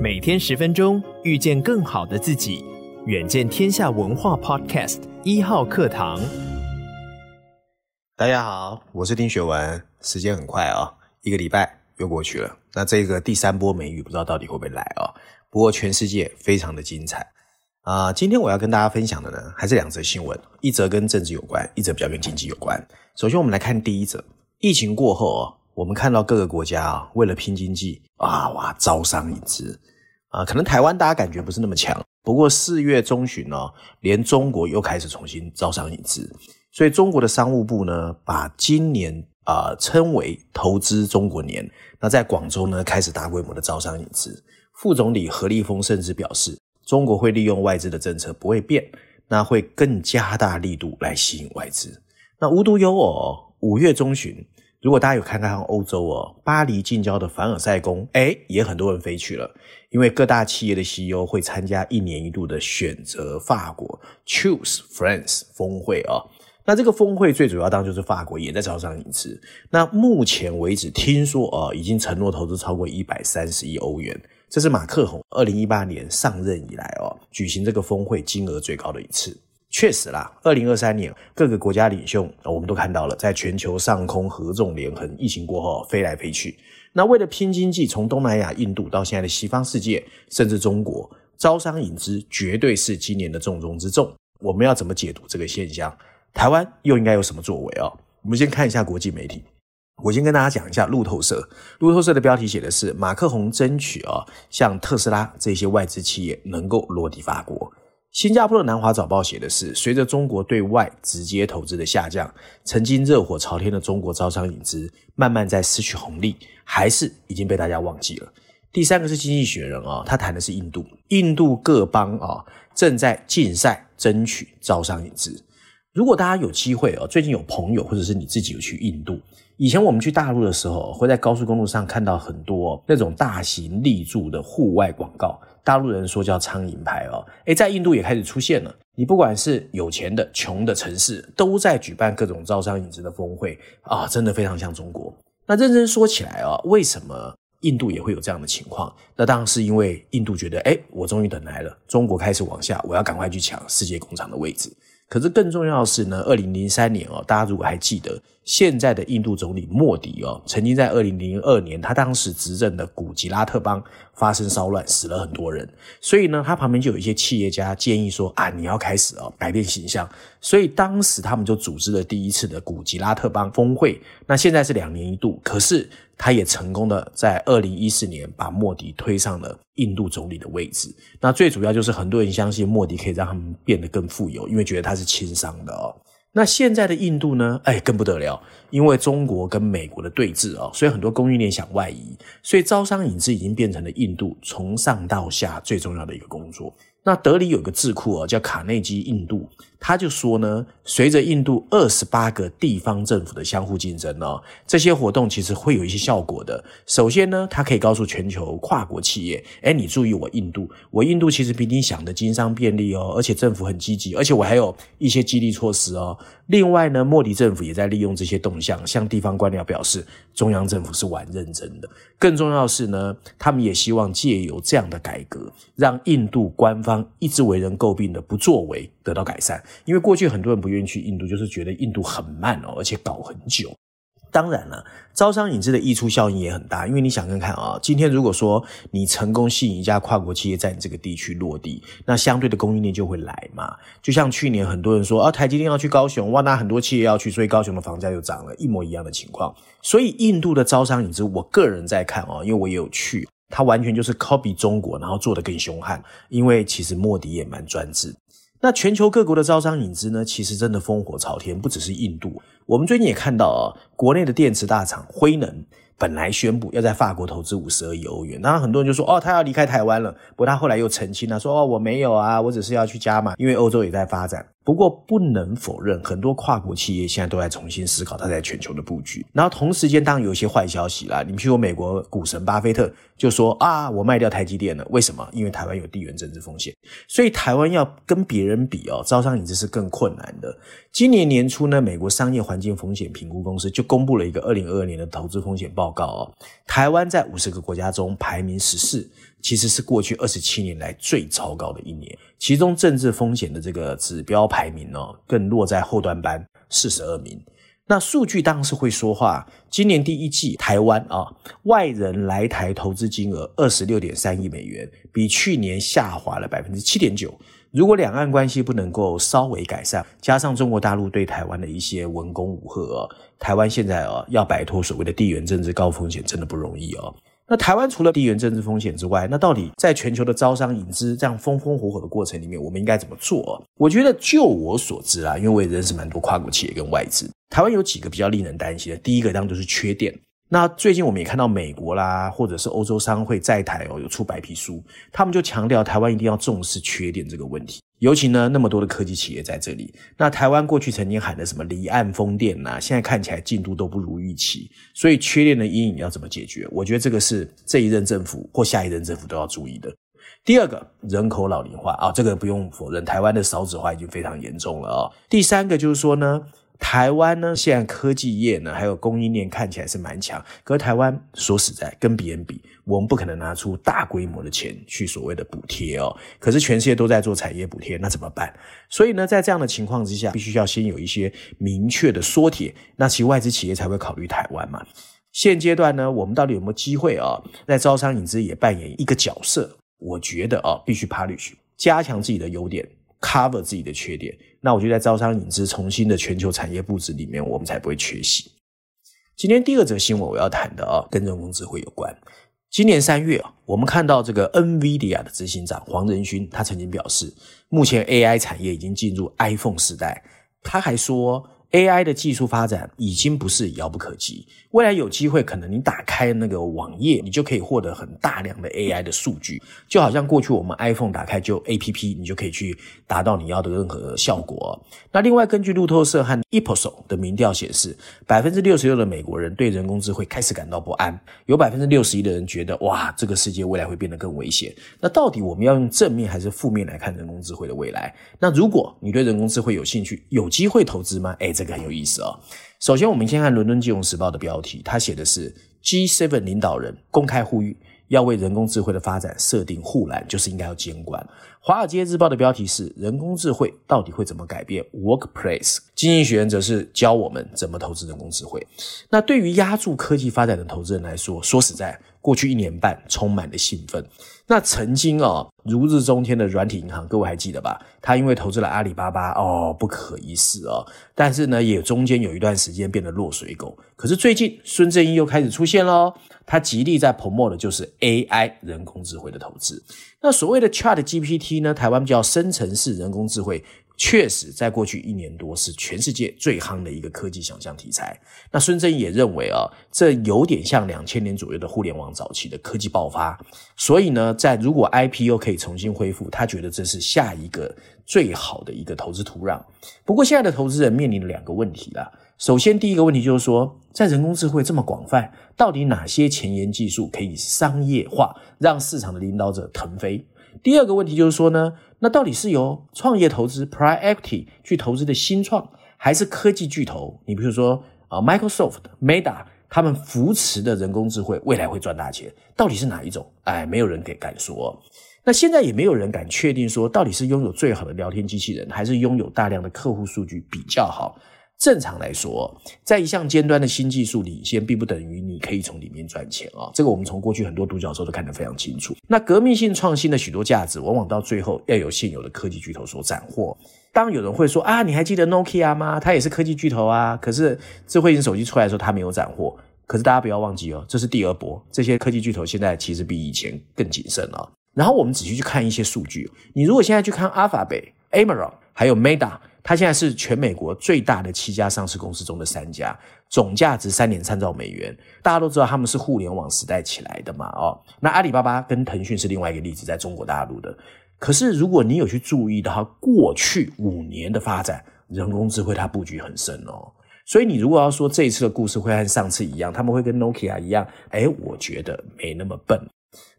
每天十分钟，遇见更好的自己。远见天下文化 Podcast 一号课堂。大家好，我是丁学文。时间很快啊、哦，一个礼拜又过去了。那这个第三波梅雨，不知道到底会不会来啊、哦？不过全世界非常的精彩啊、今天我要跟大家分享的呢，还是两则新闻，一则跟政治有关，一则比较跟经济有关。首先，我们来看第一则。疫情过后哦，我们看到各个国家啊，为了拼经济啊，哇，招商引资。啊，可能台湾大家感觉不是那么强，不过四月中旬呢、哦，连中国又开始重新招商引资，所以中国的商务部呢，把今年啊、呃、称为投资中国年。那在广州呢，开始大规模的招商引资。副总理何立峰甚至表示，中国会利用外资的政策不会变，那会更加大力度来吸引外资。那无独有偶，五月中旬。如果大家有看看欧洲哦，巴黎近郊的凡尔赛宫，诶，也很多人飞去了，因为各大企业的 CEO 会参加一年一度的选择法国 Choose France 峰会哦。那这个峰会最主要当就是法国也在招商引资。那目前为止，听说哦，已经承诺投资超过一百三十亿欧元，这是马克宏二零一八年上任以来哦，举行这个峰会金额最高的一次。确实啦，二零二三年各个国家领袖，我们都看到了，在全球上空合纵连横，疫情过后飞来飞去。那为了拼经济，从东南亚、印度到现在的西方世界，甚至中国，招商引资绝对是今年的重中之重。我们要怎么解读这个现象？台湾又应该有什么作为哦？我们先看一下国际媒体。我先跟大家讲一下路透社，路透社的标题写的是马克宏争取啊，像特斯拉这些外资企业能够落地法国。新加坡的南华早报写的是，随着中国对外直接投资的下降，曾经热火朝天的中国招商引资慢慢在失去红利，还是已经被大家忘记了。第三个是经济学人啊，他谈的是印度，印度各邦啊正在竞赛争取招商引资。如果大家有机会啊，最近有朋友或者是你自己有去印度，以前我们去大陆的时候，会在高速公路上看到很多那种大型立柱的户外广告。大陆人说叫苍蝇牌哦，诶，在印度也开始出现了。你不管是有钱的、穷的城市，都在举办各种招商引资的峰会啊，真的非常像中国。那认真说起来啊，为什么印度也会有这样的情况？那当然是因为印度觉得，诶，我终于等来了，中国开始往下，我要赶快去抢世界工厂的位置。可是更重要的是呢，二零零三年哦，大家如果还记得。现在的印度总理莫迪哦，曾经在二零零二年，他当时执政的古吉拉特邦发生骚乱，死了很多人。所以呢，他旁边就有一些企业家建议说啊，你要开始哦改变形象。所以当时他们就组织了第一次的古吉拉特邦峰会。那现在是两年一度，可是他也成功的在二零一四年把莫迪推上了印度总理的位置。那最主要就是很多人相信莫迪可以让他们变得更富有，因为觉得他是亲商的哦。那现在的印度呢？哎，更不得了，因为中国跟美国的对峙啊，所以很多供应链想外移，所以招商引资已经变成了印度从上到下最重要的一个工作。那德里有个智库哦，叫卡内基印度，他就说呢，随着印度二十八个地方政府的相互竞争哦，这些活动其实会有一些效果的。首先呢，他可以告诉全球跨国企业，哎，你注意我印度，我印度其实比你想的经商便利哦，而且政府很积极，而且我还有一些激励措施哦。另外呢，莫迪政府也在利用这些动向，向地方官僚表示，中央政府是玩认真的。更重要的是呢，他们也希望借由这样的改革，让印度官方一直为人诟病的不作为得到改善。因为过去很多人不愿意去印度，就是觉得印度很慢哦，而且搞很久。当然了，招商引资的溢出效应也很大，因为你想看看啊，今天如果说你成功吸引一家跨国企业在你这个地区落地，那相对的供应链就会来嘛。就像去年很多人说啊，台积电要去高雄，哇，那很多企业要去，所以高雄的房价又涨了，一模一样的情况。所以印度的招商引资，我个人在看啊，因为我也有去，它完全就是 copy 中国，然后做得更凶悍，因为其实莫迪也蛮专制。那全球各国的招商引资呢，其实真的烽火朝天，不只是印度。我们最近也看到啊，国内的电池大厂辉能，本来宣布要在法国投资五十二亿欧元，那很多人就说哦，他要离开台湾了。不过他后来又澄清了，说哦，我没有啊，我只是要去加码，因为欧洲也在发展。不过不能否认，很多跨国企业现在都在重新思考它在全球的布局。然后同时间，当然有一些坏消息啦。你譬如说美国股神巴菲特就说啊，我卖掉台积电了，为什么？因为台湾有地缘政治风险，所以台湾要跟别人比哦，招商引资是更困难的。今年年初呢，美国商业环境风险评估公司就公布了一个二零二二年的投资风险报告哦，台湾在五十个国家中排名十四。其实是过去二十七年来最糟糕的一年，其中政治风险的这个指标排排名呢，更落在后段班四十二名。那数据当然是会说话。今年第一季台湾啊，外人来台投资金额二十六点三亿美元，比去年下滑了百分之七点九。如果两岸关系不能够稍微改善，加上中国大陆对台湾的一些文攻武吓，台湾现在啊要摆脱所谓的地缘政治高风险，真的不容易哦。那台湾除了地缘政治风险之外，那到底在全球的招商引资这样风风火火的过程里面，我们应该怎么做？我觉得就我所知啊，因为我也认识蛮多跨国企业跟外资，台湾有几个比较令人担心的。第一个当然就是缺电。那最近我们也看到美国啦，或者是欧洲商会在台哦有出白皮书，他们就强调台湾一定要重视缺电这个问题。尤其呢那么多的科技企业在这里，那台湾过去曾经喊的什么离岸风电呐，现在看起来进度都不如预期。所以缺电的阴影要怎么解决？我觉得这个是这一任政府或下一任政府都要注意的。第二个，人口老龄化啊，这个不用否认，台湾的少子化已经非常严重了啊。第三个就是说呢。台湾呢，现在科技业呢，还有供应链看起来是蛮强。可是台湾说实在，跟别人比，我们不可能拿出大规模的钱去所谓的补贴哦。可是全世界都在做产业补贴，那怎么办？所以呢，在这样的情况之下，必须要先有一些明确的缩帖，那其外资企业才会考虑台湾嘛。现阶段呢，我们到底有没有机会啊？在招商引资也扮演一个角色？我觉得啊，必须 polish，加强自己的优点。Cover 自己的缺点，那我就在招商引资重新的全球产业布置里面，我们才不会缺席。今天第二则新闻我要谈的啊，跟人工智慧有关。今年三月啊，我们看到这个 NVIDIA 的执行长黄仁勋，他曾经表示，目前 AI 产业已经进入 iPhone 时代。他还说。AI 的技术发展已经不是遥不可及，未来有机会可能你打开那个网页，你就可以获得很大量的 AI 的数据，就好像过去我们 iPhone 打开就 APP，你就可以去达到你要的任何效果。那另外，根据路透社和 Ipsos 的民调显示，百分之六十六的美国人对人工智慧开始感到不安，有百分之六十一的人觉得哇，这个世界未来会变得更危险。那到底我们要用正面还是负面来看人工智慧的未来？那如果你对人工智慧有兴趣，有机会投资吗？诶这个很有意思啊。首先，我们先看《伦敦金融时报》的标题，它写的是 G7 领导人公开呼吁要为人工智慧的发展设定护栏，就是应该要监管。《华尔街日报》的标题是人工智慧到底会怎么改变 Workplace？经济学人则是教我们怎么投资人工智慧。那对于押注科技发展的投资人来说，说实在，过去一年半充满了兴奋。那曾经哦，如日中天的软体银行，各位还记得吧？他因为投资了阿里巴巴哦，不可一世哦。但是呢，也中间有一段时间变得落水狗。可是最近孙正义又开始出现喽，他极力在捧墨的就是 AI 人工智慧的投资。那所谓的 Chat GPT 呢，台湾叫生成式人工智慧。确实，在过去一年多是全世界最夯的一个科技想象题材。那孙正义也认为啊，这有点像两千年左右的互联网早期的科技爆发。所以呢，在如果 IPO 可以重新恢复，他觉得这是下一个最好的一个投资土壤。不过，现在的投资人面临了两个问题啦。首先，第一个问题就是说，在人工智慧这么广泛，到底哪些前沿技术可以商业化，让市场的领导者腾飞？第二个问题就是说呢，那到底是由创业投资 Private Equity 去投资的新创，还是科技巨头？你比如说啊，Microsoft、Meta 他们扶持的人工智慧未来会赚大钱，到底是哪一种？哎，没有人给敢说。那现在也没有人敢确定说，到底是拥有最好的聊天机器人，还是拥有大量的客户数据比较好？正常来说，在一项尖端的新技术领先，并不等于你可以从里面赚钱啊。这个我们从过去很多独角兽都看得非常清楚。那革命性创新的许多价值，往往到最后要由现有的科技巨头所斩获。当有人会说啊，你还记得 Nokia 吗？它也是科技巨头啊。可是智慧型手机出来的时候，它没有斩获。可是大家不要忘记哦，这是第二波。这些科技巨头现在其实比以前更谨慎了。然后我们仔细去看一些数据，你如果现在去看 Alphabet、Amazon 还有 Meta。它现在是全美国最大的七家上市公司中的三家，总价值三点三兆美元。大家都知道他们是互联网时代起来的嘛，哦，那阿里巴巴跟腾讯是另外一个例子，在中国大陆的。可是如果你有去注意到它过去五年的发展，人工智慧它布局很深哦。所以你如果要说这一次的故事会和上次一样，他们会跟 Nokia 一样，诶，我觉得没那么笨。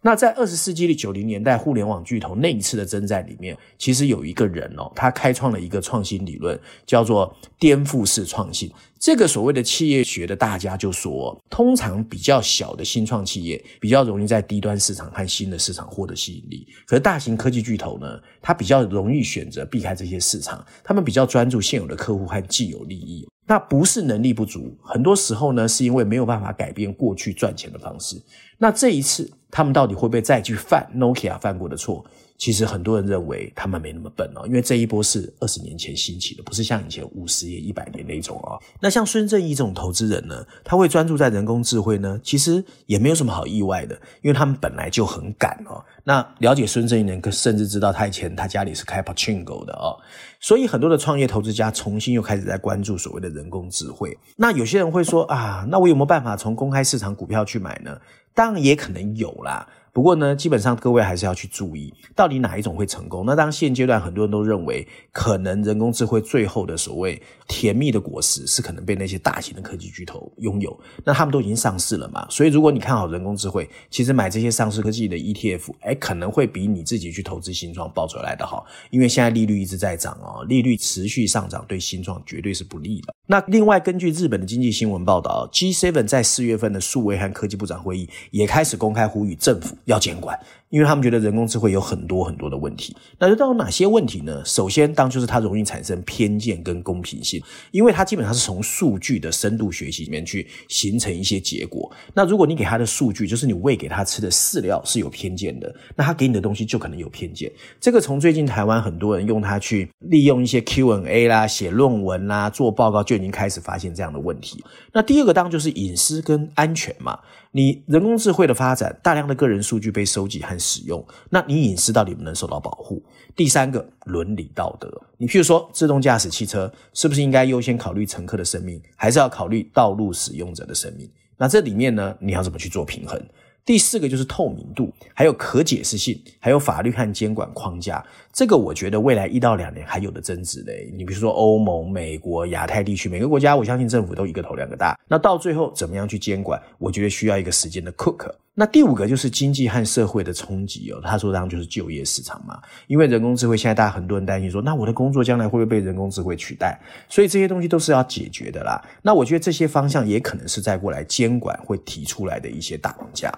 那在二十世纪的九零年代，互联网巨头那一次的征战里面，其实有一个人哦，他开创了一个创新理论，叫做颠覆式创新。这个所谓的企业学的大家就说，通常比较小的新创企业比较容易在低端市场和新的市场获得吸引力，可是大型科技巨头呢，它比较容易选择避开这些市场，他们比较专注现有的客户和既有利益。那不是能力不足，很多时候呢，是因为没有办法改变过去赚钱的方式。那这一次，他们到底会不会再去犯 Nokia 犯过的错？其实很多人认为他们没那么笨哦，因为这一波是二十年前兴起的，不是像以前五十年、一百年那种哦。那像孙正义这种投资人呢，他会专注在人工智慧呢，其实也没有什么好意外的，因为他们本来就很敢哦。那了解孙正义的人，甚至知道他以前他家里是开 Pachingo 的哦。所以很多的创业投资家重新又开始在关注所谓的人工智慧。那有些人会说啊，那我有没有办法从公开市场股票去买呢？当然也可能有啦。不过呢，基本上各位还是要去注意，到底哪一种会成功？那当现阶段很多人都认为，可能人工智慧最后的所谓甜蜜的果实是可能被那些大型的科技巨头拥有。那他们都已经上市了嘛，所以如果你看好人工智慧，其实买这些上市科技的 ETF，哎，可能会比你自己去投资新创报出来的好，因为现在利率一直在涨哦，利率持续上涨对新创绝对是不利的。那另外，根据日本的经济新闻报道，G7 在四月份的数位和科技部长会议也开始公开呼吁政府。要监管，因为他们觉得人工智慧有很多很多的问题。那就到底有哪些问题呢？首先，当就是它容易产生偏见跟公平性，因为它基本上是从数据的深度学习里面去形成一些结果。那如果你给它的数据，就是你喂给它吃的饲料是有偏见的，那它给你的东西就可能有偏见。这个从最近台湾很多人用它去利用一些 Q&A 啦、写论文啦、做报告，就已经开始发现这样的问题。那第二个当就是隐私跟安全嘛。你人工智慧的发展，大量的个人数据被收集和使用，那你隐私到底能不能受到保护？第三个，伦理道德，你譬如说自动驾驶汽车，是不是应该优先考虑乘客的生命，还是要考虑道路使用者的生命？那这里面呢，你要怎么去做平衡？第四个就是透明度，还有可解释性，还有法律和监管框架。这个我觉得未来一到两年还有的争执嘞。你比如说欧盟、美国、亚太地区，每个国家我相信政府都一个头两个大。那到最后怎么样去监管？我觉得需要一个时间的 cook。那第五个就是经济和社会的冲击哦。他说当然就是就业市场嘛，因为人工智慧现在大家很多人担心说，那我的工作将来会不会被人工智慧取代？所以这些东西都是要解决的啦。那我觉得这些方向也可能是在过来监管会提出来的一些大框架。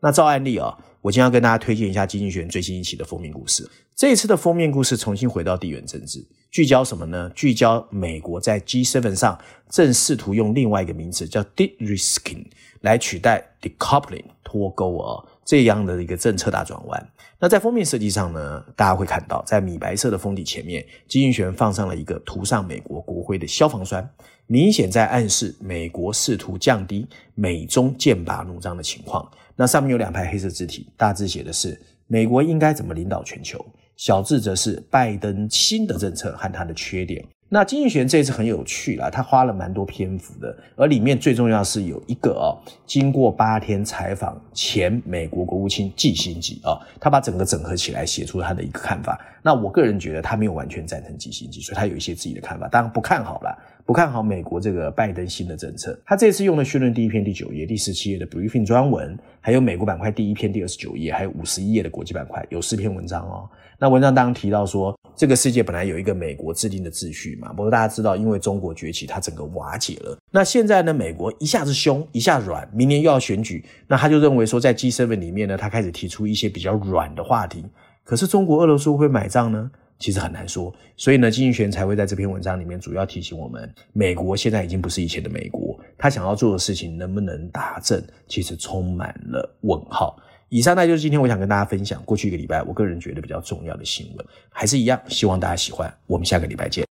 那照案例啊、哦，我今天要跟大家推荐一下《经济学人》最新一期的封面故事。这一次的封面故事重新回到地缘政治，聚焦什么呢？聚焦美国在 G7 上正试图用另外一个名词叫 “de-risking” 来取代 “decoupling” 脱钩啊、这样的一个政策大转弯。那在封面设计上呢，大家会看到，在米白色的封底前面，经济学人放上了一个涂上美国国徽的消防栓。明显在暗示美国试图降低美中剑拔弩张的情况。那上面有两排黑色字体，大字写的是“美国应该怎么领导全球”，小字则是拜登新的政策和他的缺点。那金玉玄这次很有趣啦，他花了蛮多篇幅的，而里面最重要是有一个哦，经过八天采访前美国国务卿季辛吉啊，他把整个整合起来写出他的一个看法。那我个人觉得他没有完全赞成季辛吉，所以他有一些自己的看法，当然不看好了，不看好美国这个拜登新的政策。他这次用了绪论第一篇第九页、第十七页的 briefing 专文，还有美国板块第一篇第二十九页，还有五十一页的国际板块，有四篇文章哦。那文章当中提到说，这个世界本来有一个美国制定的秩序嘛，不过大家知道，因为中国崛起，它整个瓦解了。那现在呢，美国一下子凶，一下软，明年又要选举，那他就认为说，在 G7 里面呢，他开始提出一些比较软的话题。可是中国、俄罗斯会不会买账呢？其实很难说。所以呢，金玉泉才会在这篇文章里面主要提醒我们，美国现在已经不是以前的美国，他想要做的事情能不能达成，其实充满了问号。以上呢就是今天我想跟大家分享过去一个礼拜我个人觉得比较重要的新闻，还是一样，希望大家喜欢。我们下个礼拜见。